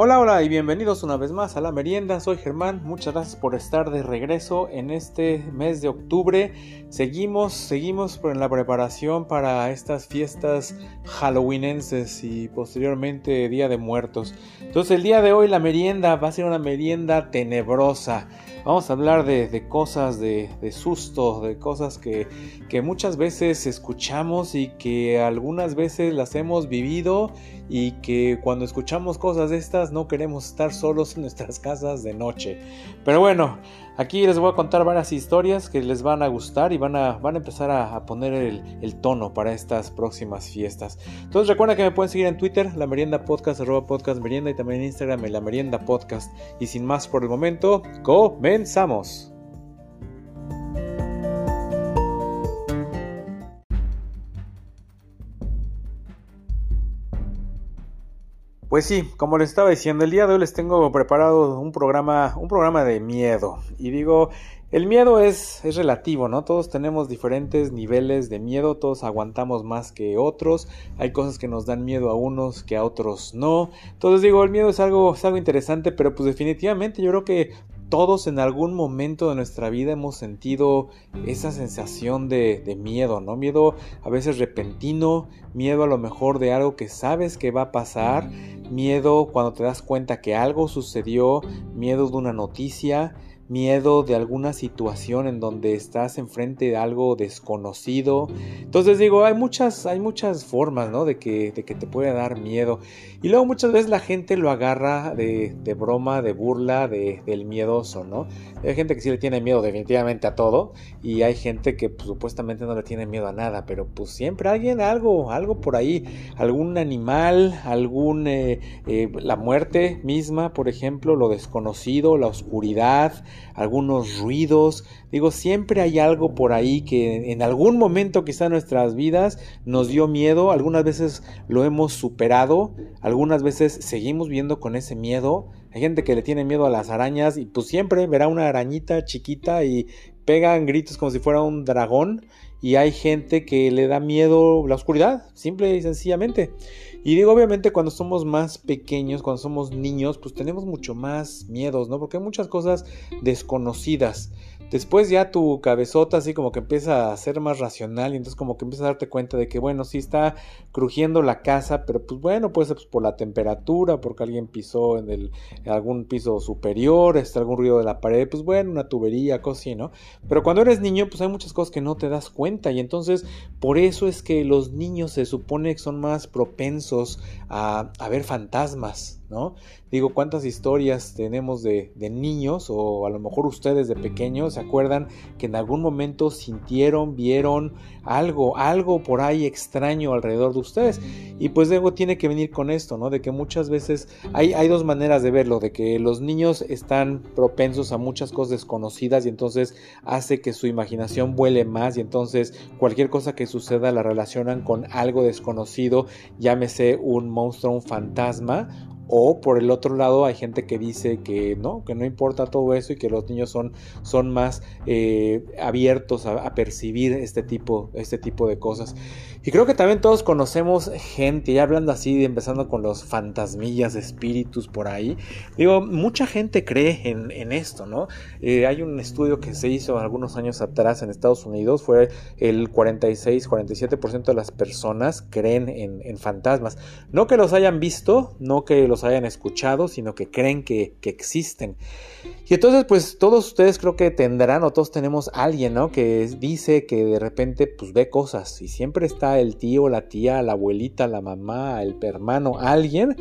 Hola, hola y bienvenidos una vez más a la merienda. Soy Germán. Muchas gracias por estar de regreso en este mes de octubre. Seguimos, seguimos en la preparación para estas fiestas halloweenenses y posteriormente Día de Muertos. Entonces el día de hoy la merienda va a ser una merienda tenebrosa. Vamos a hablar de, cosas de, susto, de cosas que, que muchas veces escuchamos y que algunas veces las hemos vivido y que cuando escuchamos cosas de estas no queremos estar solos en nuestras casas de noche. Pero bueno, aquí les voy a contar varias historias que les van a gustar y van a, van a empezar a, poner el, tono para estas próximas fiestas. Entonces recuerda que me pueden seguir en Twitter, la merienda podcast, arroba podcast merienda y también en Instagram, la merienda podcast. Y sin más por el momento, comenzamos. Pues sí, como les estaba diciendo, el día de hoy les tengo preparado un programa, un programa de miedo. Y digo, el miedo es, es relativo, ¿no? Todos tenemos diferentes niveles de miedo, todos aguantamos más que otros, hay cosas que nos dan miedo a unos que a otros no. Entonces digo, el miedo es algo, es algo interesante, pero pues definitivamente yo creo que todos en algún momento de nuestra vida hemos sentido esa sensación de, miedo, ¿no? Miedo a veces repentino, miedo a lo mejor de algo que sabes que va a pasar, miedo cuando te das cuenta que algo sucedió, miedo de una noticia, miedo de alguna situación en donde estás enfrente de algo desconocido. Entonces digo, hay muchas, hay muchas formas, ¿no? De que, de que te puede dar miedo. Y luego muchas veces la gente lo agarra de, de broma, de burla, de, del miedoso, ¿no? Hay gente que sí le tiene miedo definitivamente a todo y hay gente que pues, supuestamente no le tiene miedo a nada, pero pues siempre alguien, algo, algo por ahí, algún animal, algún, eh, eh, la muerte misma, por ejemplo, lo desconocido, la oscuridad, algunos ruidos. Digo, siempre hay algo por ahí que en algún momento quizá en nuestras vidas nos dio miedo, algunas veces lo hemos superado, algunas veces seguimos viendo con ese miedo. Hay gente que le tiene miedo a las arañas y pues siempre verá una arañita chiquita y pegan gritos como si fuera un dragón y hay gente que le da miedo la oscuridad, simple y sencillamente. Y digo, obviamente cuando somos más pequeños, cuando somos niños, pues tenemos mucho más miedos, ¿no? Porque hay muchas cosas desconocidas. Después ya tu cabezota así como que empieza a ser más racional y entonces como que empiezas a darte cuenta de que bueno, sí está crujiendo la casa, pero pues bueno, puede ser pues, por la temperatura, porque alguien pisó en, el, algún piso superior, está algún ruido de la pared, pues bueno, una tubería, cosas así, ¿no? Pero cuando eres niño, pues hay muchas cosas que no te das cuenta y entonces por eso es que los niños se supone que son más propensos a ver fantasmas, ¿no? Digo, ¿cuántas historias tenemos de, niños o a lo mejor ustedes de pequeños se acuerdan que en algún momento sintieron, vieron algo, algo por ahí extraño alrededor de ustedes? Y pues luego tiene que venir con esto, ¿no? De que muchas veces hay, hay dos maneras de verlo, de que los niños están propensos a muchas cosas desconocidas y entonces hace que su imaginación vuele más y entonces cualquier cosa que suceda la relacionan con algo desconocido, llámese un monstruo, un fantasma o por el otro lado hay gente que dice que no, que no importa todo eso y que los niños son, son más eh, abiertos a, percibir este tipo, este tipo de cosas. Y creo que también todos conocemos gente, ya hablando así, empezando con los fantasmillas, espíritus por ahí. Digo, mucha gente cree en, esto, ¿no? Eh, hay un estudio que se hizo algunos años atrás en Estados Unidos, fue el 46, 47% de las personas creen en, en fantasmas. No que los hayan visto, no que los hayan escuchado, sino que creen que, existen. Y entonces, pues todos ustedes creo que tendrán o todos tenemos alguien, ¿no? Que dice que de repente, pues ve cosas y siempre está el tío, la tía, la abuelita, la mamá, el hermano, alguien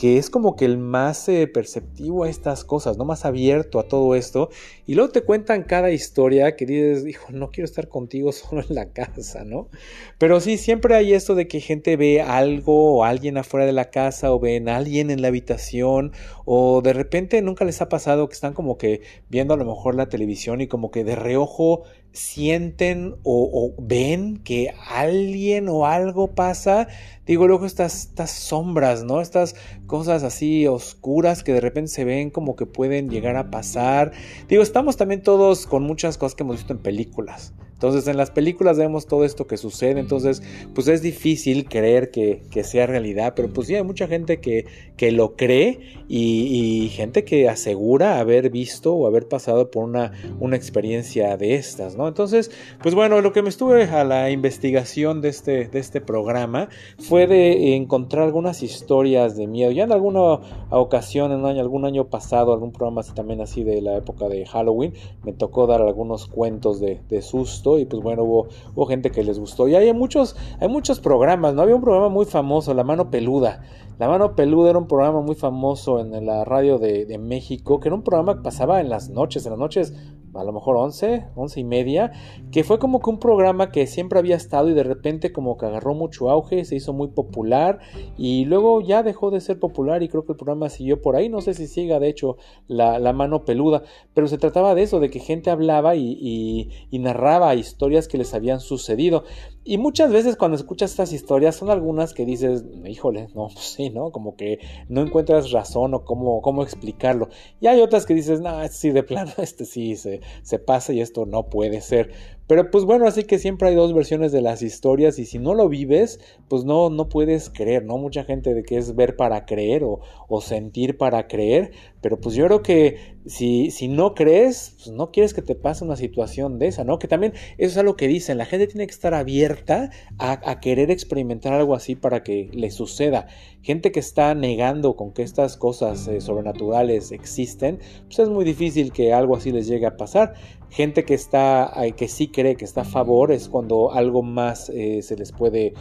que es como que el más eh, perceptivo a estas cosas, ¿no? Más abierto a todo esto. Y luego te cuentan cada historia que dices, hijo, no quiero estar contigo solo en la casa, ¿no? Pero sí, siempre hay esto de que gente ve algo o alguien afuera de la casa o ven alguien en la habitación o de repente nunca les ha pasado que están como que viendo a lo mejor la televisión y como que de reojo sienten o, ven que alguien o algo pasa, digo, luego estas, estas sombras, ¿no? Estas cosas así oscuras que de repente se ven como que pueden llegar a pasar. Digo, estamos también todos con muchas cosas que hemos visto en películas. Entonces en las películas vemos todo esto que sucede, entonces pues es difícil creer que, sea realidad, pero pues sí hay mucha gente que, que lo cree y, gente que asegura haber visto o haber pasado por una, una experiencia de estas, ¿no? Entonces pues bueno, lo que me estuve a la investigación de este, de este programa fue de encontrar algunas historias de miedo, ya en alguna ocasión, en algún año pasado, algún programa así también así de la época de Halloween, me tocó dar algunos cuentos de, de susto y pues bueno, hubo, gente que les gustó. Y hay muchos, hay muchos programas, ¿no? Había un programa muy famoso, La Mano Peluda. La Mano Peluda era un programa muy famoso en la radio de, de México, que era un programa que pasaba en las noches, en las noches a lo mejor 11, 11 y media, que fue como que un programa que siempre había estado y de repente como que agarró mucho auge, se hizo muy popular y luego ya dejó de ser popular y creo que el programa siguió por ahí, no sé si siga de hecho la, mano peluda, pero se trataba de eso, de que gente hablaba y, y narraba historias que les habían sucedido. Y muchas veces cuando escuchas estas historias son algunas que dices, híjole, no, pues sí, ¿no? Como que no encuentras razón o cómo, cómo explicarlo. Y hay otras que dices, no, sí, de plano, este sí se, se pasa y esto no puede ser. Pero pues bueno, así que siempre hay dos versiones de las historias y si no lo vives, pues no, no puedes creer, ¿no? Mucha gente de que es ver para creer o, o sentir para creer, pero pues yo creo que si, si no crees, pues no quieres que te pase una situación de esa, ¿no? Que también eso es algo que dicen, la gente tiene que estar abierta a, a querer experimentar algo así para que le suceda. Gente que está negando con que estas cosas eh, sobrenaturales existen, pues es muy difícil que algo así les llegue a pasar. Gente que está, eh, que sí cree que está a favor es cuando algo más eh, se les puede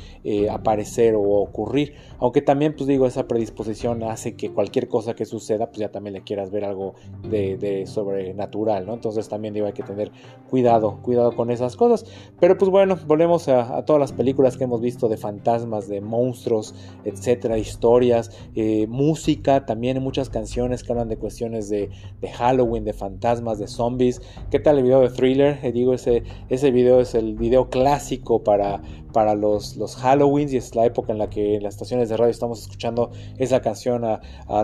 aparecer o ocurrir. Aunque también, pues digo, esa predisposición hace que cualquier cosa que suceda, pues ya también le quieras ver algo de, sobrenatural, ¿no? Entonces también digo, hay que tener cuidado, cuidado con esas cosas. Pero pues bueno, volvemos a, todas las películas que hemos visto de fantasmas, de monstruos, etcétera, historias, eh, música, también muchas canciones que hablan de cuestiones de, Halloween, de fantasmas, de zombies. ¿Qué tal el video de Thriller? Eh, digo, ese, ese video es el video clásico para, para los, los Halloweens y es la época en la que en las estaciones de radio estamos escuchando esa canción a,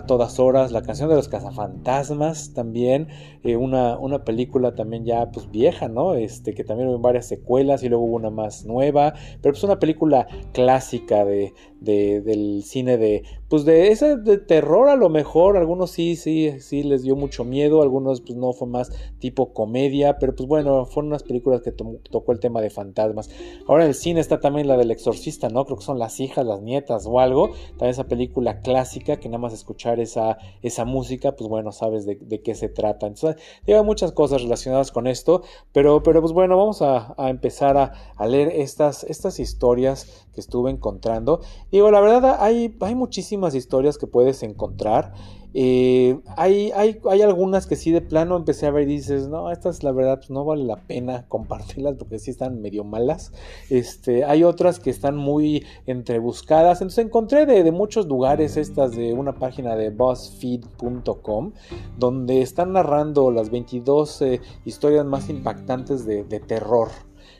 todas horas. La canción de los cazafantasmas también, eh, una, una película también ya pues vieja, ¿no? Este, que también hubo varias secuelas y luego hubo una más nueva, pero pues una película clásica de, del cine de, pues de ese de terror a lo mejor, algunos sí, sí, sí les dio mucho miedo, algunos pues no fue más tipo comedia, pero pues bueno, fueron unas películas que tocó el tema de fantasmas. Ahora el cine está también la del exorcista, ¿no? Creo que son las hijas, las nietas o algo, también esa película clásica que nada más escuchar esa, esa música, pues bueno, sabes de, qué se trata. Entonces, lleva muchas cosas relacionadas con esto, pero, pero pues bueno, vamos a, empezar a, leer estas, estas historias que estuve encontrando. Digo, la verdad, hay, hay muchísimas historias que puedes encontrar. Eh, hay, hay, hay, algunas que sí de plano empecé a ver y dices, no, estas la verdad pues, no vale la pena compartirlas porque sí están medio malas. Este, hay otras que están muy entrebuscadas. Entonces encontré de, muchos lugares estas de una página de BuzzFeed.com donde están narrando las 22 eh, historias más impactantes de, de terror.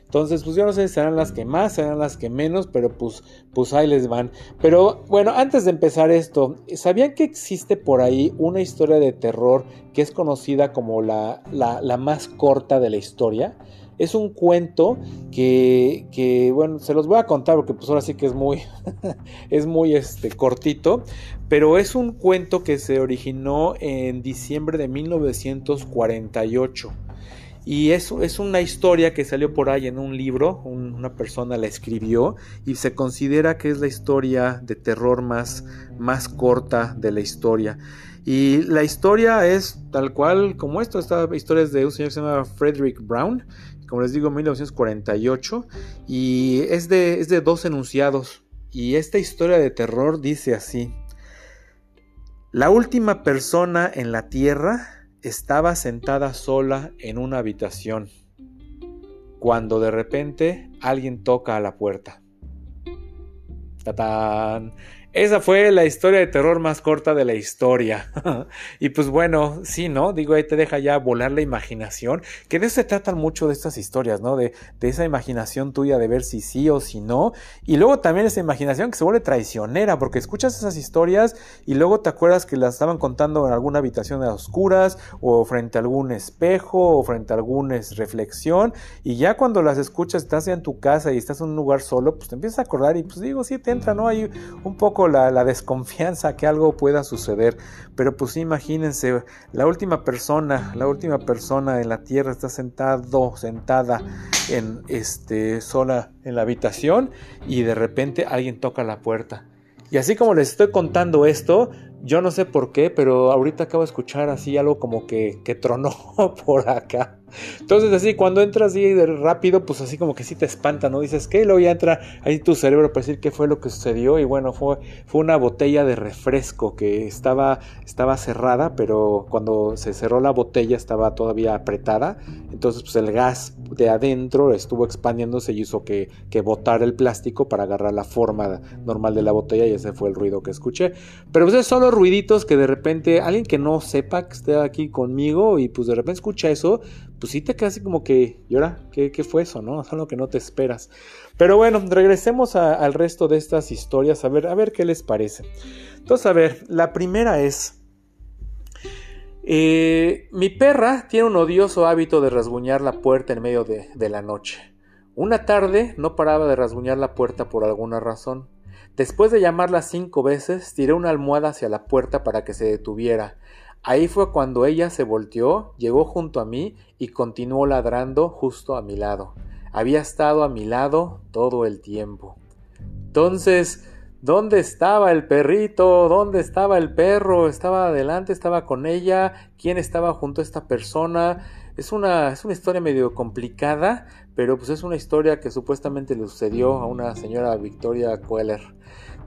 Entonces, pues yo no sé si serán las que más, serán las que menos, pero pues, pues ahí les van. Pero bueno, antes de empezar esto, ¿sabían que existe por ahí una historia de terror que es conocida como la, la, más corta de la historia? Es un cuento que, que, bueno, se los voy a contar porque pues ahora sí que es muy, es muy este, cortito, pero es un cuento que se originó en diciembre de 1948. Y es, es una historia que salió por ahí en un libro, una persona la escribió y se considera que es la historia de terror más, más corta de la historia. Y la historia es tal cual como esto, esta historia es de un señor que se llama Frederick Brown, como les digo, 1948, y es de, es de dos enunciados. Y esta historia de terror dice así, la última persona en la Tierra estaba sentada sola en una habitación cuando de repente alguien toca a la puerta. ¡Tatán! Esa fue la historia de terror más corta de la historia. y pues bueno, sí, ¿no? Digo, ahí te deja ya volar la imaginación, que de eso se tratan mucho de estas historias, ¿no? De, de esa imaginación tuya de ver si sí o si no. Y luego también esa imaginación que se vuelve traicionera, porque escuchas esas historias y luego te acuerdas que las estaban contando en alguna habitación de oscuras, o frente a algún espejo, o frente a alguna reflexión. Y ya cuando las escuchas, estás en tu casa y estás en un lugar solo, pues te empiezas a acordar y pues digo, sí te entra, ¿no? Hay un poco la, desconfianza que algo pueda suceder. Pero pues imagínense, la última persona, la última persona en la tierra está sentado, sentada en este sola en la habitación y de repente alguien toca la puerta. Y así como les estoy contando esto, yo no sé por qué, pero ahorita acabo de escuchar así algo como que, que tronó por acá. Entonces así, cuando entras rápido, pues así como que sí te espanta, ¿no? Dices, ¿qué? Y luego ya entra ahí tu cerebro para decir qué fue lo que sucedió. Y bueno, fue, fue una botella de refresco que estaba, estaba cerrada, pero cuando se cerró la botella estaba todavía apretada. Entonces pues el gas de adentro estuvo expandiéndose y hizo que, que botara el plástico para agarrar la forma normal de la botella y ese fue el ruido que escuché. Pero pues es solo ruiditos que de repente alguien que no sepa que esté aquí conmigo y pues de repente escucha eso, pues sí te queda así como que, ¿y ahora qué, fue eso, no? Es algo que no te esperas. Pero bueno, regresemos al resto de estas historias, a ver, a ver qué les parece. Entonces, a ver, la primera es, eh, mi perra tiene un odioso hábito de rasguñar la puerta en medio de la noche. Una tarde no paraba de rasguñar la puerta por alguna razón. Después de llamarla cinco veces, tiré una almohada hacia la puerta para que se detuviera. Ahí fue cuando ella se volteó, llegó junto a mí y continuó ladrando justo a mi lado. Había estado a mi lado todo el tiempo. Entonces, ¿dónde estaba el perrito? ¿Dónde estaba el perro? ¿Estaba adelante? ¿Estaba con ella? ¿Quién estaba junto a esta persona? Es una, es una historia medio complicada, pero pues es una historia que supuestamente le sucedió a una señora Victoria Queller.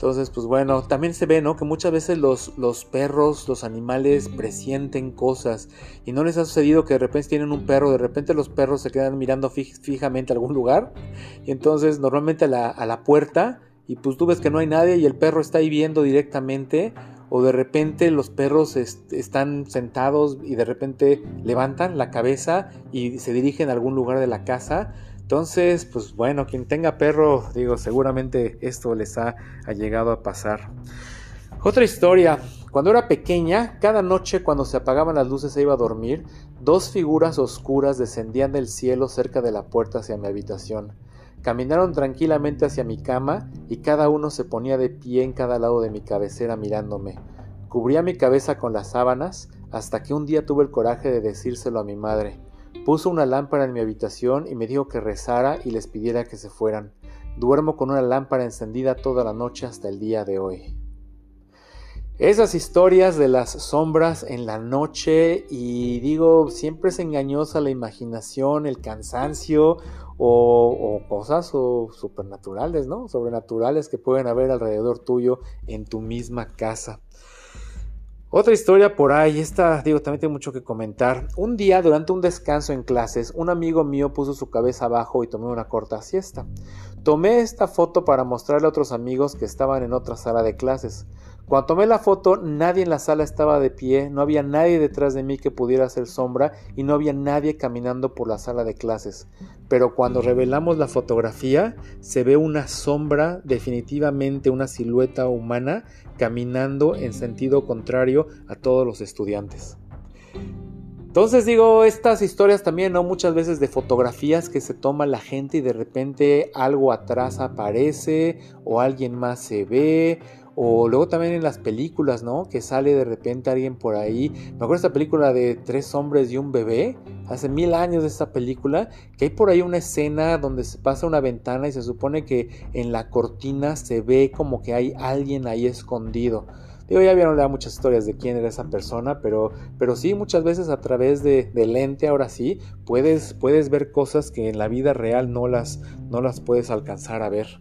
Entonces, pues bueno, también se ve, ¿no? Que muchas veces los, los perros, los animales presienten cosas. Y no les ha sucedido que de repente tienen un perro, de repente los perros se quedan mirando fijamente a algún lugar. Y entonces normalmente a la, a la puerta y pues tú ves que no hay nadie y el perro está ahí viendo directamente o de repente los perros están sentados y de repente levantan la cabeza y se dirigen a algún lugar de la casa entonces, pues bueno, quien tenga perro, digo, seguramente esto les ha, llegado a pasar. Otra historia. Cuando era pequeña, cada noche cuando se apagaban las luces e iba a dormir, dos figuras oscuras descendían del cielo cerca de la puerta hacia mi habitación. Caminaron tranquilamente hacia mi cama y cada uno se ponía de pie en cada lado de mi cabecera mirándome. Cubría mi cabeza con las sábanas hasta que un día tuve el coraje de decírselo a mi madre. Puso una lámpara en mi habitación y me dijo que rezara y les pidiera que se fueran. Duermo con una lámpara encendida toda la noche hasta el día de hoy. Esas historias de las sombras en la noche y digo, siempre es engañosa la imaginación, el cansancio o, cosas o supernaturales, ¿no? Sobrenaturales que pueden haber alrededor tuyo en tu misma casa. Otra historia por ahí, esta digo también tengo mucho que comentar. Un día durante un descanso en clases, un amigo mío puso su cabeza abajo y tomé una corta siesta. Tomé esta foto para mostrarle a otros amigos que estaban en otra sala de clases. Cuando tomé la foto, nadie en la sala estaba de pie, no había nadie detrás de mí que pudiera hacer sombra y no había nadie caminando por la sala de clases. Pero cuando revelamos la fotografía, se ve una sombra, definitivamente una silueta humana, caminando en sentido contrario a todos los estudiantes. Entonces digo, estas historias también, ¿no? Muchas veces de fotografías que se toma la gente y de repente algo atrás aparece o alguien más se ve o luego también en las películas, ¿no? Que sale de repente alguien por ahí. Me acuerdo de esta película de tres hombres y un bebé. Hace mil años de esta película. Que hay por ahí una escena donde se pasa una ventana y se supone que en la cortina se ve como que hay alguien ahí escondido. Digo, ya vieron ya muchas historias de quién era esa persona, pero, pero sí, muchas veces a través de, lente, ahora sí, puedes, puedes ver cosas que en la vida real no las, no las puedes alcanzar a ver.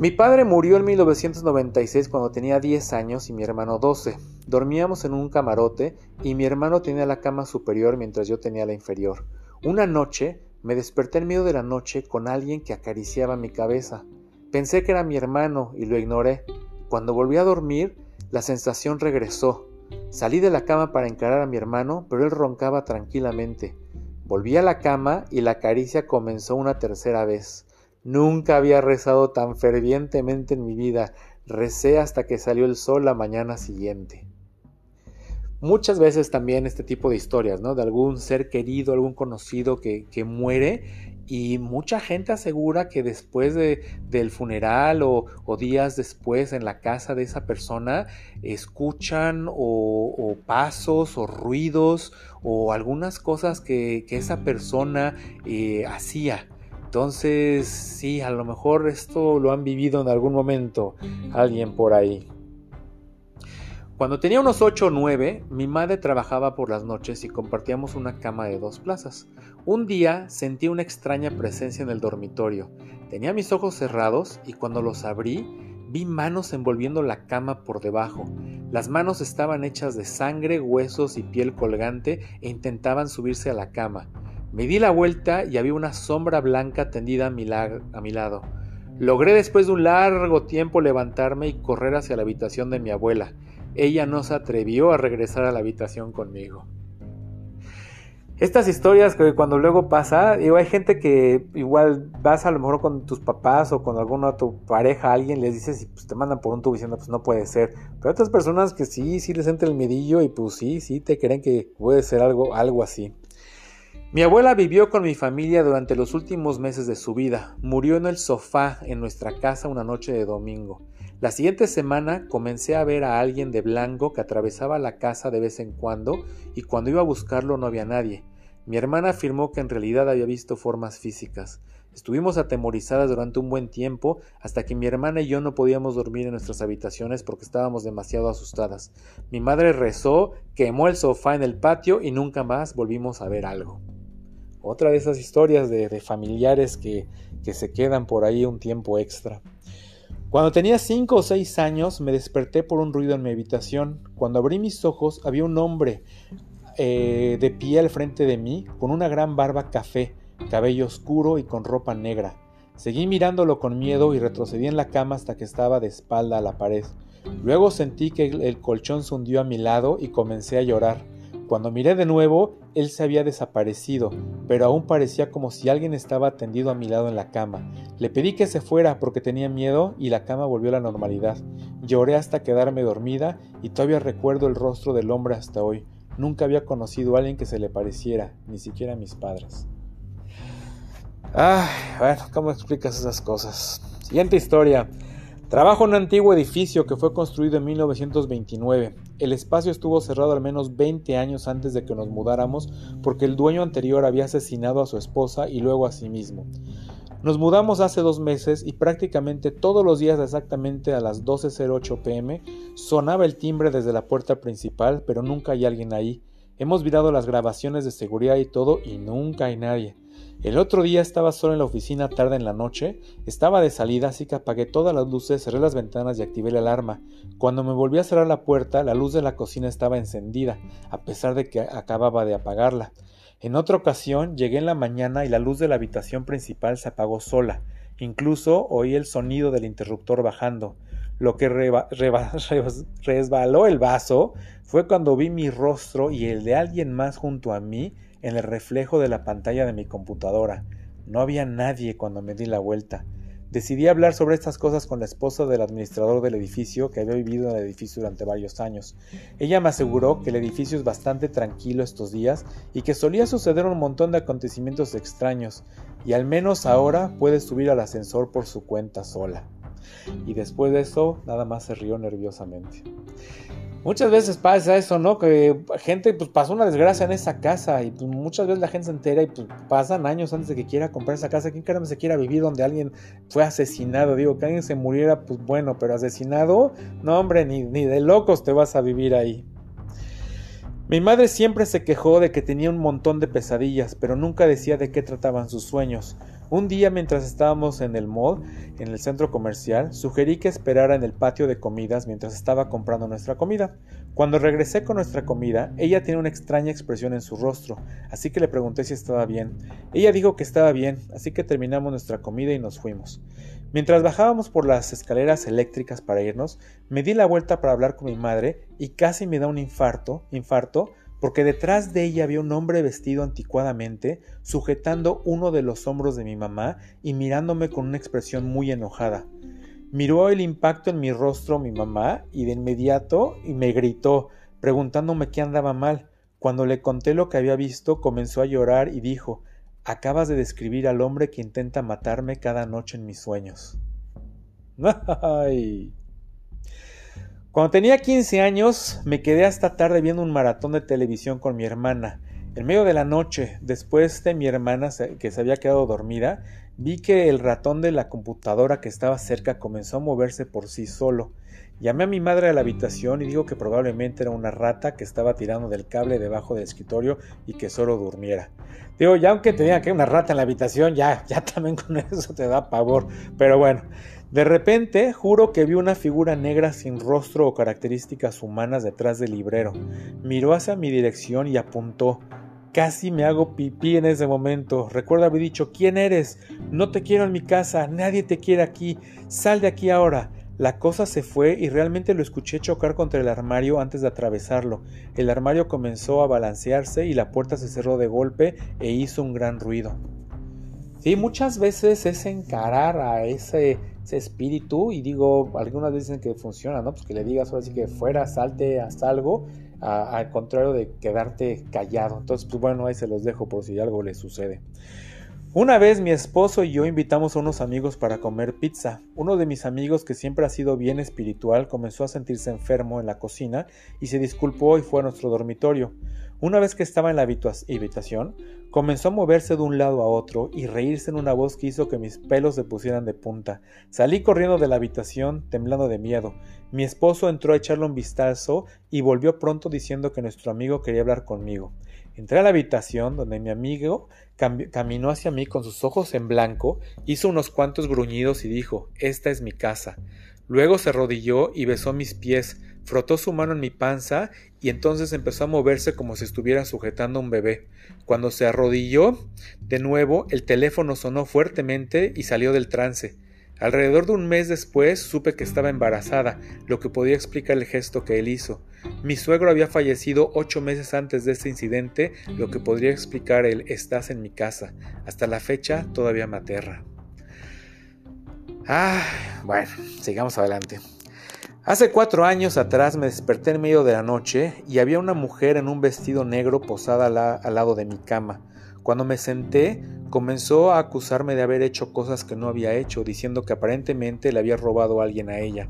Mi padre murió en 1996 cuando tenía 10 años y mi hermano 12. Dormíamos en un camarote y mi hermano tenía la cama superior mientras yo tenía la inferior. Una noche me desperté en medio de la noche con alguien que acariciaba mi cabeza. Pensé que era mi hermano y lo ignoré. Cuando volví a dormir, la sensación regresó. Salí de la cama para encarar a mi hermano, pero él roncaba tranquilamente. Volví a la cama y la caricia comenzó una tercera vez. Nunca había rezado tan fervientemente en mi vida. Recé hasta que salió el sol la mañana siguiente. Muchas veces también este tipo de historias, ¿no? De algún ser querido, algún conocido que, muere y mucha gente asegura que después de, del funeral o, días después en la casa de esa persona escuchan o, pasos o ruidos o algunas cosas que, esa persona eh, hacía. Entonces, sí, a lo mejor esto lo han vivido en algún momento alguien por ahí. Cuando tenía unos 8 o 9, mi madre trabajaba por las noches y compartíamos una cama de dos plazas. Un día sentí una extraña presencia en el dormitorio. Tenía mis ojos cerrados y cuando los abrí vi manos envolviendo la cama por debajo. Las manos estaban hechas de sangre, huesos y piel colgante e intentaban subirse a la cama. Me di la vuelta y había una sombra blanca tendida a mi, lado. Logré después de un largo tiempo levantarme y correr hacia la habitación de mi abuela ella no se atrevió a regresar a la habitación conmigo. Estas historias que cuando luego pasa, digo, hay gente que igual vas a lo mejor con tus papás o con alguna tu pareja, alguien les dices y pues te mandan por un tubo diciendo pues no puede ser. Pero otras personas que sí, sí les entra el medillo y pues sí, sí te creen que puede ser algo, algo así. Mi abuela vivió con mi familia durante los últimos meses de su vida. Murió en el sofá en nuestra casa una noche de domingo. La siguiente semana comencé a ver a alguien de blanco que atravesaba la casa de vez en cuando y cuando iba a buscarlo no había nadie. Mi hermana afirmó que en realidad había visto formas físicas. Estuvimos atemorizadas durante un buen tiempo hasta que mi hermana y yo no podíamos dormir en nuestras habitaciones porque estábamos demasiado asustadas. Mi madre rezó, quemó el sofá en el patio y nunca más volvimos a ver algo. Otra de esas historias de, familiares que, se quedan por ahí un tiempo extra. Cuando tenía cinco o seis años me desperté por un ruido en mi habitación. Cuando abrí mis ojos había un hombre eh, de pie al frente de mí con una gran barba café, cabello oscuro y con ropa negra. Seguí mirándolo con miedo y retrocedí en la cama hasta que estaba de espalda a la pared. Luego sentí que el colchón se hundió a mi lado y comencé a llorar. Cuando miré de nuevo, él se había desaparecido, pero aún parecía como si alguien estaba tendido a mi lado en la cama. Le pedí que se fuera porque tenía miedo y la cama volvió a la normalidad. Lloré hasta quedarme dormida y todavía recuerdo el rostro del hombre hasta hoy. Nunca había conocido a alguien que se le pareciera, ni siquiera a mis padres. Ay, bueno, ¿cómo explicas esas cosas? Siguiente historia. Trabajo en un antiguo edificio que fue construido en 1929. El espacio estuvo cerrado al menos 20 años antes de que nos mudáramos porque el dueño anterior había asesinado a su esposa y luego a sí mismo. Nos mudamos hace dos meses y prácticamente todos los días exactamente a las 12.08 pm sonaba el timbre desde la puerta principal, pero nunca hay alguien ahí. Hemos mirado las grabaciones de seguridad y todo y nunca hay nadie. El otro día estaba solo en la oficina tarde en la noche, estaba de salida así que apagué todas las luces, cerré las ventanas y activé la alarma. Cuando me volví a cerrar la puerta, la luz de la cocina estaba encendida, a pesar de que acababa de apagarla. En otra ocasión llegué en la mañana y la luz de la habitación principal se apagó sola. Incluso oí el sonido del interruptor bajando. Lo que resbaló el vaso fue cuando vi mi rostro y el de alguien más junto a mí en el reflejo de la pantalla de mi computadora. No había nadie cuando me di la vuelta. Decidí hablar sobre estas cosas con la esposa del administrador del edificio que había vivido en el edificio durante varios años. Ella me aseguró que el edificio es bastante tranquilo estos días y que solía suceder un montón de acontecimientos extraños, y al menos ahora puede subir al ascensor por su cuenta sola. Y después de eso, nada más se rió nerviosamente. Muchas veces pasa eso, ¿no? Que gente pues pasó una desgracia en esa casa y pues, muchas veces la gente se entera y pues pasan años antes de que quiera comprar esa casa. ¿Quién caramba se quiera vivir donde alguien fue asesinado? Digo, que alguien se muriera, pues bueno, pero asesinado, no hombre, ni, ni de locos te vas a vivir ahí. Mi madre siempre se quejó de que tenía un montón de pesadillas, pero nunca decía de qué trataban sus sueños. Un día mientras estábamos en el mall, en el centro comercial, sugerí que esperara en el patio de comidas mientras estaba comprando nuestra comida. Cuando regresé con nuestra comida, ella tenía una extraña expresión en su rostro, así que le pregunté si estaba bien. Ella dijo que estaba bien, así que terminamos nuestra comida y nos fuimos. Mientras bajábamos por las escaleras eléctricas para irnos, me di la vuelta para hablar con mi madre y casi me da un infarto, infarto, porque detrás de ella había un hombre vestido anticuadamente, sujetando uno de los hombros de mi mamá y mirándome con una expresión muy enojada. Miró el impacto en mi rostro mi mamá y de inmediato y me gritó, preguntándome qué andaba mal. Cuando le conté lo que había visto, comenzó a llorar y dijo Acabas de describir al hombre que intenta matarme cada noche en mis sueños. ¡Ay! Cuando tenía 15 años, me quedé hasta tarde viendo un maratón de televisión con mi hermana. En medio de la noche, después de mi hermana que se había quedado dormida, vi que el ratón de la computadora que estaba cerca comenzó a moverse por sí solo. Llamé a mi madre a la habitación y dijo que probablemente era una rata que estaba tirando del cable debajo del escritorio y que solo durmiera. Digo, ya aunque tenía que una rata en la habitación, ya, ya también con eso te da pavor. Pero bueno, de repente juro que vi una figura negra sin rostro o características humanas detrás del librero. Miró hacia mi dirección y apuntó. Casi me hago pipí en ese momento. Recuerdo haber dicho, ¿quién eres? No te quiero en mi casa, nadie te quiere aquí. Sal de aquí ahora. La cosa se fue y realmente lo escuché chocar contra el armario antes de atravesarlo. El armario comenzó a balancearse y la puerta se cerró de golpe e hizo un gran ruido. Sí, muchas veces es encarar a ese, espíritu y digo, algunas veces dicen que funciona, ¿no? Pues que le digas ahora sí que fuera, salte, haz algo, al contrario de quedarte callado. Entonces, pues bueno, ahí se los dejo por si algo le sucede. Una vez mi esposo y yo invitamos a unos amigos para comer pizza. Uno de mis amigos, que siempre ha sido bien espiritual, comenzó a sentirse enfermo en la cocina y se disculpó y fue a nuestro dormitorio. Una vez que estaba en la habitación, comenzó a moverse de un lado a otro y reírse en una voz que hizo que mis pelos se pusieran de punta. Salí corriendo de la habitación, temblando de miedo. Mi esposo entró a echarle un vistazo y volvió pronto diciendo que nuestro amigo quería hablar conmigo. Entré a la habitación donde mi amigo caminó hacia mí con sus ojos en blanco, hizo unos cuantos gruñidos y dijo Esta es mi casa. Luego se arrodilló y besó mis pies, frotó su mano en mi panza y entonces empezó a moverse como si estuviera sujetando a un bebé. Cuando se arrodilló de nuevo, el teléfono sonó fuertemente y salió del trance. Alrededor de un mes después supe que estaba embarazada, lo que podía explicar el gesto que él hizo. Mi suegro había fallecido ocho meses antes de este incidente, lo que podría explicar el estás en mi casa. Hasta la fecha todavía me aterra. Ah, bueno, sigamos adelante. Hace cuatro años atrás me desperté en medio de la noche y había una mujer en un vestido negro posada al lado de mi cama. Cuando me senté, comenzó a acusarme de haber hecho cosas que no había hecho, diciendo que aparentemente le había robado a alguien a ella.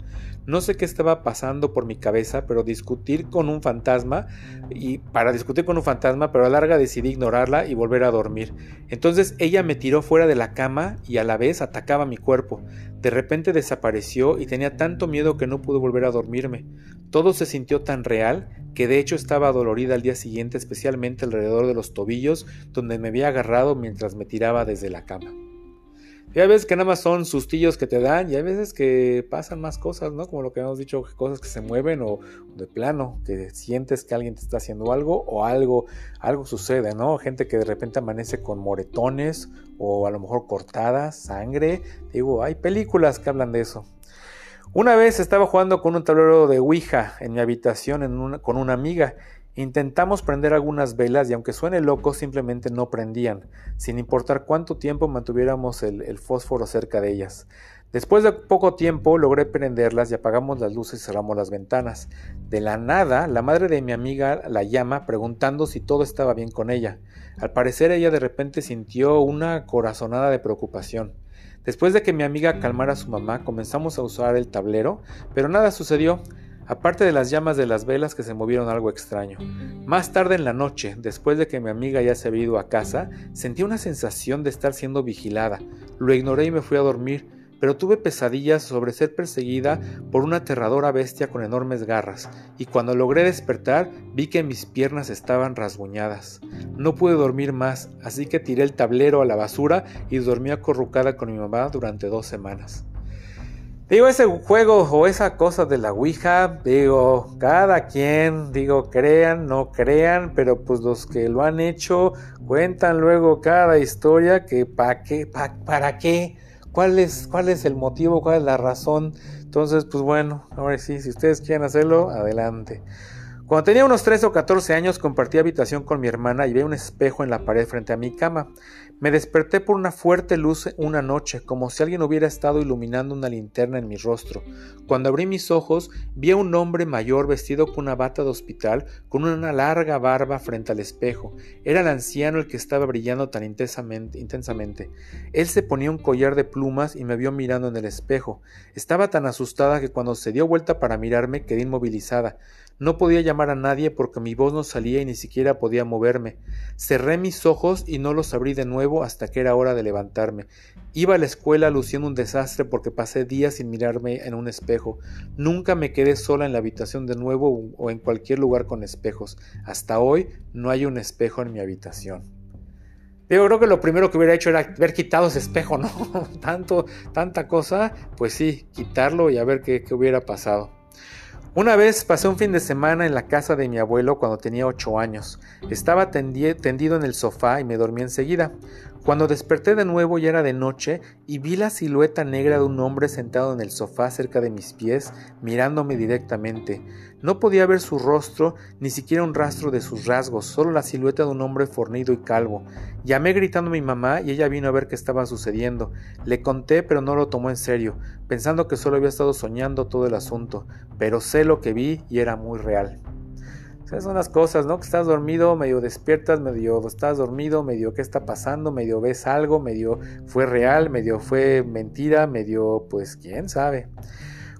No sé qué estaba pasando por mi cabeza, pero discutir con un fantasma y para discutir con un fantasma, pero a larga decidí ignorarla y volver a dormir. Entonces ella me tiró fuera de la cama y a la vez atacaba mi cuerpo. De repente desapareció y tenía tanto miedo que no pude volver a dormirme. Todo se sintió tan real que de hecho estaba dolorida al día siguiente, especialmente alrededor de los tobillos, donde me había agarrado mientras me tiraba desde la cama. Y hay veces que nada más son sustillos que te dan y hay veces que pasan más cosas, ¿no? Como lo que hemos dicho, cosas que se mueven o de plano, que sientes que alguien te está haciendo algo o algo, algo sucede, ¿no? Gente que de repente amanece con moretones o a lo mejor cortadas, sangre. Digo, hay películas que hablan de eso. Una vez estaba jugando con un tablero de Ouija en mi habitación con una amiga. Intentamos prender algunas velas y aunque suene loco, simplemente no prendían, sin importar cuánto tiempo mantuviéramos el, fósforo cerca de ellas. Después de poco tiempo logré prenderlas y apagamos las luces y cerramos las ventanas. De la nada, la madre de mi amiga la llama preguntando si todo estaba bien con ella. Al parecer ella de repente sintió una corazonada de preocupación. Después de que mi amiga calmara a su mamá, comenzamos a usar el tablero, pero nada sucedió, aparte de las llamas de las velas que se movieron algo extraño. Más tarde en la noche, después de que mi amiga ya se había ido a casa, sentí una sensación de estar siendo vigilada. Lo ignoré y me fui a dormir, pero tuve pesadillas sobre ser perseguida por una aterradora bestia con enormes garras, y cuando logré despertar vi que mis piernas estaban rasguñadas. No pude dormir más, así que tiré el tablero a la basura y dormí acurrucada con mi mamá durante dos semanas. Digo, ese juego o esa cosa de la Ouija, digo, cada quien, digo, crean, no crean, pero pues los que lo han hecho cuentan luego cada historia que pa qué, para qué, ¿Cuál es, ¿Cuál es el motivo? ¿Cuál es la razón? Entonces, pues bueno, ahora sí, si ustedes quieren hacerlo, adelante. Cuando tenía unos 13 o 14 años compartí habitación con mi hermana y vi un espejo en la pared frente a mi cama. Me desperté por una fuerte luz una noche, como si alguien hubiera estado iluminando una linterna en mi rostro. Cuando abrí mis ojos, vi a un hombre mayor vestido con una bata de hospital, con una larga barba frente al espejo. Era el anciano el que estaba brillando tan intensamente. Él se ponía un collar de plumas y me vio mirando en el espejo. Estaba tan asustada que cuando se dio vuelta para mirarme quedé inmovilizada. No podía llamar a nadie porque mi voz no salía y ni siquiera podía moverme. Cerré mis ojos y no los abrí de nuevo hasta que era hora de levantarme. Iba a la escuela luciendo un desastre porque pasé días sin mirarme en un espejo. Nunca me quedé sola en la habitación de nuevo o en cualquier lugar con espejos. Hasta hoy no hay un espejo en mi habitación. Yo creo que lo primero que hubiera hecho era haber quitado ese espejo, ¿no? Tanto, tanta cosa, pues sí, quitarlo y a ver qué, qué hubiera pasado. Una vez pasé un fin de semana en la casa de mi abuelo cuando tenía ocho años. Estaba tendido en el sofá y me dormí enseguida. Cuando desperté de nuevo ya era de noche y vi la silueta negra de un hombre sentado en el sofá cerca de mis pies, mirándome directamente. No podía ver su rostro, ni siquiera un rastro de sus rasgos, solo la silueta de un hombre fornido y calvo. Llamé gritando a mi mamá y ella vino a ver qué estaba sucediendo. Le conté, pero no lo tomó en serio, pensando que solo había estado soñando todo el asunto, pero sé lo que vi y era muy real. Esas son las cosas, ¿no? Que estás dormido, medio despiertas, medio estás dormido, medio qué está pasando, medio ves algo, medio fue real, medio fue mentira, medio pues quién sabe.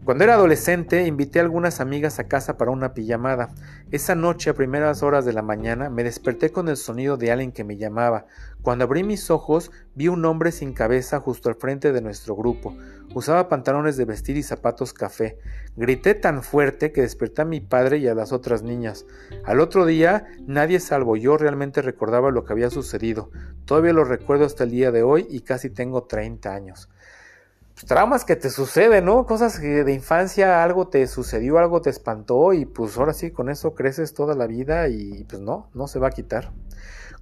Cuando era adolescente, invité a algunas amigas a casa para una pijamada. Esa noche, a primeras horas de la mañana, me desperté con el sonido de alguien que me llamaba. Cuando abrí mis ojos, vi un hombre sin cabeza justo al frente de nuestro grupo. Usaba pantalones de vestir y zapatos café. Grité tan fuerte que desperté a mi padre y a las otras niñas. Al otro día, nadie salvo yo realmente recordaba lo que había sucedido. Todavía lo recuerdo hasta el día de hoy y casi tengo 30 años. Pues, traumas que te suceden, ¿no? Cosas que de infancia algo te sucedió, algo te espantó y pues ahora sí con eso creces toda la vida y pues no, no se va a quitar.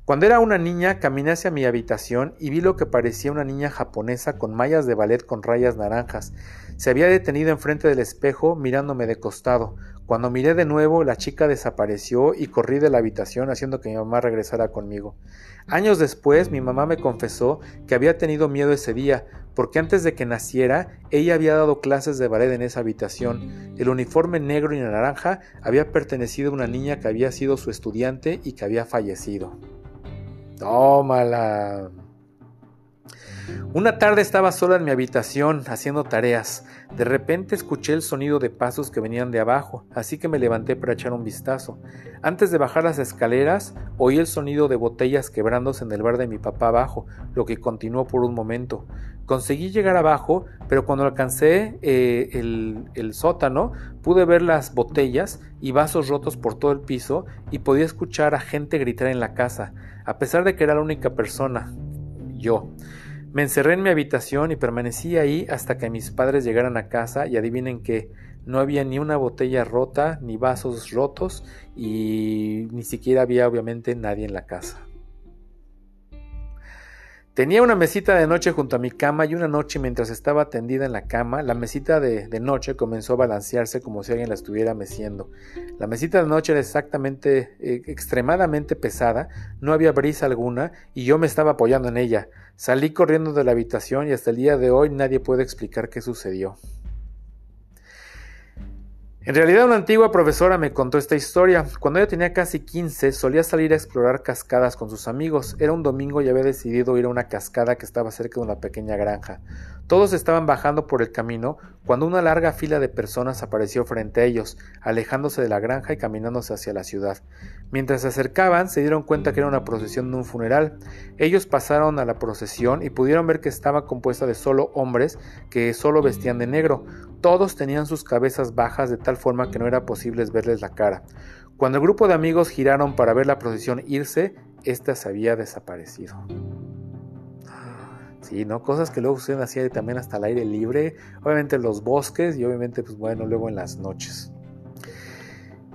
Cuando era una niña caminé hacia mi habitación y vi lo que parecía una niña japonesa con mallas de ballet con rayas naranjas. Se había detenido enfrente del espejo mirándome de costado. Cuando miré de nuevo, la chica desapareció y corrí de la habitación haciendo que mi mamá regresara conmigo. Años después, mi mamá me confesó que había tenido miedo ese día, porque antes de que naciera, ella había dado clases de ballet en esa habitación. El uniforme negro y naranja había pertenecido a una niña que había sido su estudiante y que había fallecido. Tómala. Una tarde estaba sola en mi habitación haciendo tareas. De repente escuché el sonido de pasos que venían de abajo, así que me levanté para echar un vistazo. Antes de bajar las escaleras, oí el sonido de botellas quebrándose en el bar de mi papá abajo, lo que continuó por un momento. Conseguí llegar abajo, pero cuando alcancé eh, el, el sótano, pude ver las botellas y vasos rotos por todo el piso y podía escuchar a gente gritar en la casa, a pesar de que era la única persona, yo. Me encerré en mi habitación y permanecí ahí hasta que mis padres llegaran a casa y adivinen que no había ni una botella rota, ni vasos rotos y ni siquiera había obviamente nadie en la casa. Tenía una mesita de noche junto a mi cama y una noche mientras estaba tendida en la cama, la mesita de, noche comenzó a balancearse como si alguien la estuviera meciendo. La mesita de noche era exactamente, eh, extremadamente pesada, no había brisa alguna y yo me estaba apoyando en ella. Salí corriendo de la habitación y hasta el día de hoy nadie puede explicar qué sucedió. En realidad una antigua profesora me contó esta historia. Cuando ella tenía casi 15 solía salir a explorar cascadas con sus amigos. Era un domingo y había decidido ir a una cascada que estaba cerca de una pequeña granja. Todos estaban bajando por el camino cuando una larga fila de personas apareció frente a ellos, alejándose de la granja y caminándose hacia la ciudad. Mientras se acercaban, se dieron cuenta que era una procesión de un funeral. Ellos pasaron a la procesión y pudieron ver que estaba compuesta de solo hombres que solo vestían de negro. Todos tenían sus cabezas bajas de tal forma que no era posible verles la cara. Cuando el grupo de amigos giraron para ver la procesión irse, ésta se había desaparecido. Sí, ¿no? Cosas que luego suceden así también hasta el aire libre, obviamente en los bosques y obviamente, pues bueno, luego en las noches.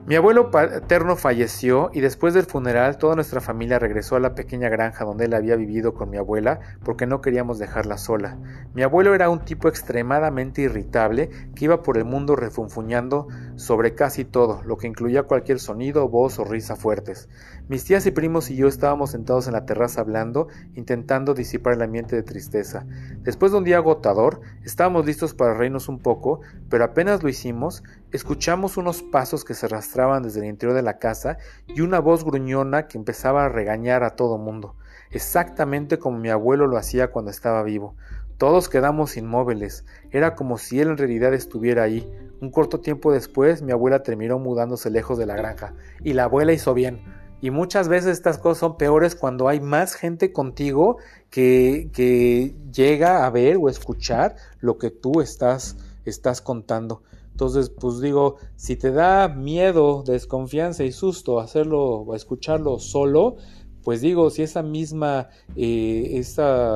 Mi abuelo paterno falleció y después del funeral toda nuestra familia regresó a la pequeña granja donde él había vivido con mi abuela porque no queríamos dejarla sola. Mi abuelo era un tipo extremadamente irritable que iba por el mundo refunfuñando sobre casi todo, lo que incluía cualquier sonido, voz o risa fuertes. Mis tías y primos y yo estábamos sentados en la terraza hablando, intentando disipar el ambiente de tristeza. Después de un día agotador, estábamos listos para reírnos un poco, pero apenas lo hicimos, escuchamos unos pasos que se arrastraban desde el interior de la casa y una voz gruñona que empezaba a regañar a todo mundo, exactamente como mi abuelo lo hacía cuando estaba vivo. Todos quedamos inmóviles, era como si él en realidad estuviera ahí. Un corto tiempo después mi abuela terminó mudándose lejos de la granja, y la abuela hizo bien y muchas veces estas cosas son peores cuando hay más gente contigo que, que llega a ver o escuchar lo que tú estás, estás contando. Entonces, pues digo, si te da miedo, desconfianza y susto hacerlo o escucharlo solo, pues digo, si esa misma eh,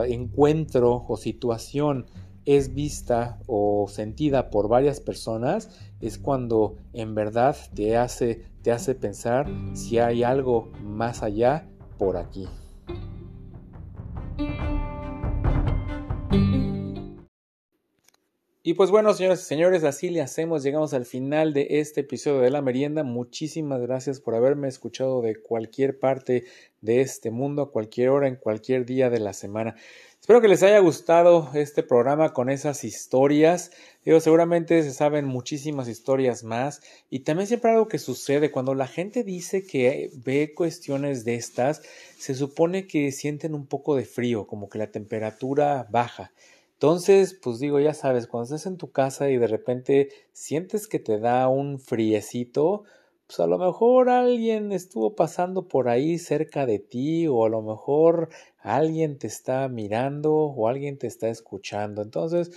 encuentro o situación es vista o sentida por varias personas, es cuando en verdad te hace, te hace pensar si hay algo más allá por aquí. Y pues bueno, señores y señores, así le hacemos. Llegamos al final de este episodio de La Merienda. Muchísimas gracias por haberme escuchado de cualquier parte de este mundo, a cualquier hora, en cualquier día de la semana. Espero que les haya gustado este programa con esas historias. Digo, seguramente se saben muchísimas historias más. Y también siempre algo que sucede cuando la gente dice que ve cuestiones de estas, se supone que sienten un poco de frío, como que la temperatura baja. Entonces, pues digo, ya sabes, cuando estás en tu casa y de repente sientes que te da un friecito, pues a lo mejor alguien estuvo pasando por ahí cerca de ti o a lo mejor alguien te está mirando o alguien te está escuchando. Entonces,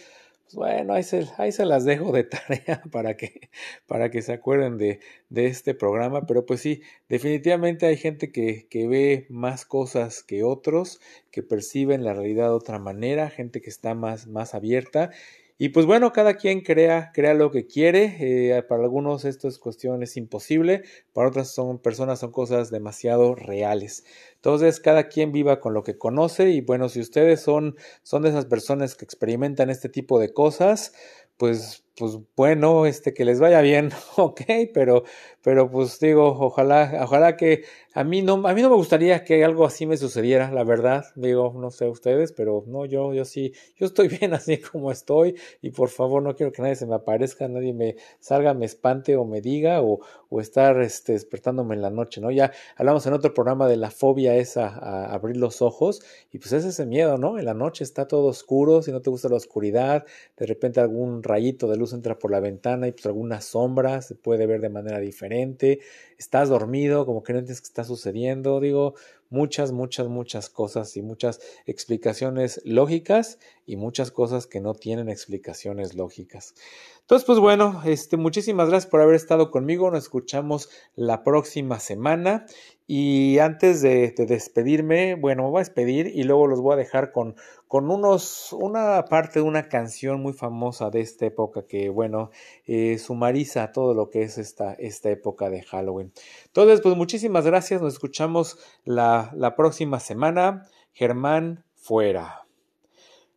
pues bueno, ahí se, ahí se las dejo de tarea para que, para que se acuerden de, de este programa. Pero pues sí, definitivamente hay gente que, que ve más cosas que otros, que perciben la realidad de otra manera, gente que está más, más abierta y pues bueno, cada quien crea, crea lo que quiere. Eh, para algunos esto es cuestión es imposible, para otras son personas son cosas demasiado reales. Entonces, cada quien viva con lo que conoce y bueno, si ustedes son, son de esas personas que experimentan este tipo de cosas, pues pues bueno, este que les vaya bien, ok, pero, pero pues digo, ojalá, ojalá que a mí no, a mí no me gustaría que algo así me sucediera, la verdad, digo, no sé ustedes, pero no, yo, yo sí, yo estoy bien así como estoy y por favor no quiero que nadie se me aparezca, nadie me salga, me espante o me diga o, o estar este, despertándome en la noche, ¿no? Ya hablamos en otro programa de la fobia esa a abrir los ojos y pues es ese miedo, ¿no? En la noche está todo oscuro, si no te gusta la oscuridad, de repente algún rayito de luz entra por la ventana y pues alguna sombra se puede ver de manera diferente, estás dormido, como que está sucediendo, digo, muchas, muchas, muchas cosas y muchas explicaciones lógicas y muchas cosas que no tienen explicaciones lógicas. Entonces, pues bueno, este, muchísimas gracias por haber estado conmigo. Nos escuchamos la próxima semana. Y antes de, despedirme, bueno, me voy a despedir y luego los voy a dejar con, con unos, una parte de una canción muy famosa de esta época que, bueno, eh, sumariza todo lo que es esta, esta época de Halloween. Entonces, pues muchísimas gracias. Nos escuchamos la, la próxima semana. Germán fuera.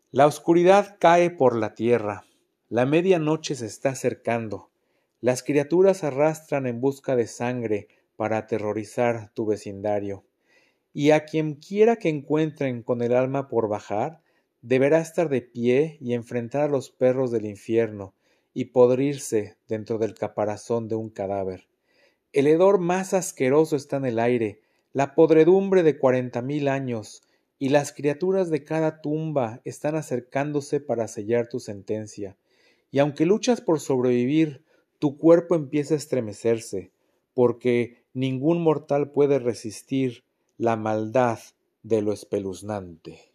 La oscuridad cae por la tierra la medianoche se está acercando. Las criaturas arrastran en busca de sangre para aterrorizar tu vecindario. Y a quien quiera que encuentren con el alma por bajar, deberá estar de pie y enfrentar a los perros del infierno y podrirse dentro del caparazón de un cadáver. El hedor más asqueroso está en el aire, la podredumbre de cuarenta mil años, y las criaturas de cada tumba están acercándose para sellar tu sentencia y aunque luchas por sobrevivir, tu cuerpo empieza a estremecerse, porque ningún mortal puede resistir la maldad de lo espeluznante.